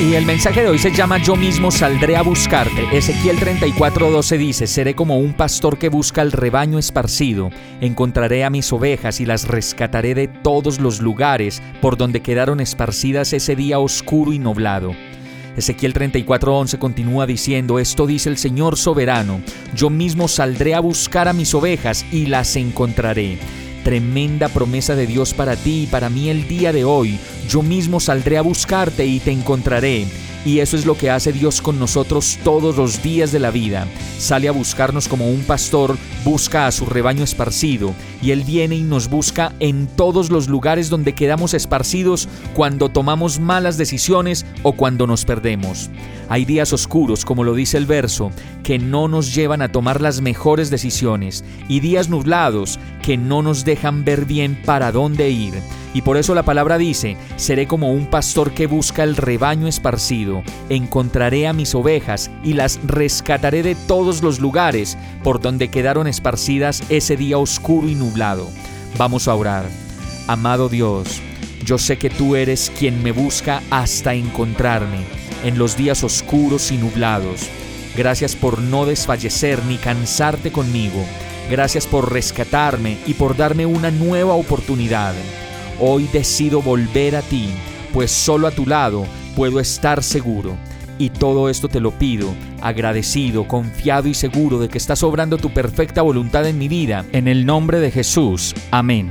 Y el mensaje de hoy se llama Yo mismo saldré a buscarte. Ezequiel 34:12 dice, Seré como un pastor que busca el rebaño esparcido. Encontraré a mis ovejas y las rescataré de todos los lugares por donde quedaron esparcidas ese día oscuro y nublado. Ezequiel 34:11 continúa diciendo, Esto dice el Señor soberano, yo mismo saldré a buscar a mis ovejas y las encontraré Tremenda promesa de Dios para ti y para mí el día de hoy. Yo mismo saldré a buscarte y te encontraré. Y eso es lo que hace Dios con nosotros todos los días de la vida. Sale a buscarnos como un pastor busca a su rebaño esparcido, y Él viene y nos busca en todos los lugares donde quedamos esparcidos cuando tomamos malas decisiones o cuando nos perdemos. Hay días oscuros, como lo dice el verso, que no nos llevan a tomar las mejores decisiones, y días nublados que no nos dejan ver bien para dónde ir. Y por eso la palabra dice, seré como un pastor que busca el rebaño esparcido, encontraré a mis ovejas y las rescataré de todos los lugares por donde quedaron esparcidas ese día oscuro y nublado. Vamos a orar. Amado Dios, yo sé que tú eres quien me busca hasta encontrarme en los días oscuros y nublados. Gracias por no desfallecer ni cansarte conmigo. Gracias por rescatarme y por darme una nueva oportunidad. Hoy decido volver a ti, pues solo a tu lado puedo estar seguro. Y todo esto te lo pido, agradecido, confiado y seguro de que estás obrando tu perfecta voluntad en mi vida. En el nombre de Jesús. Amén.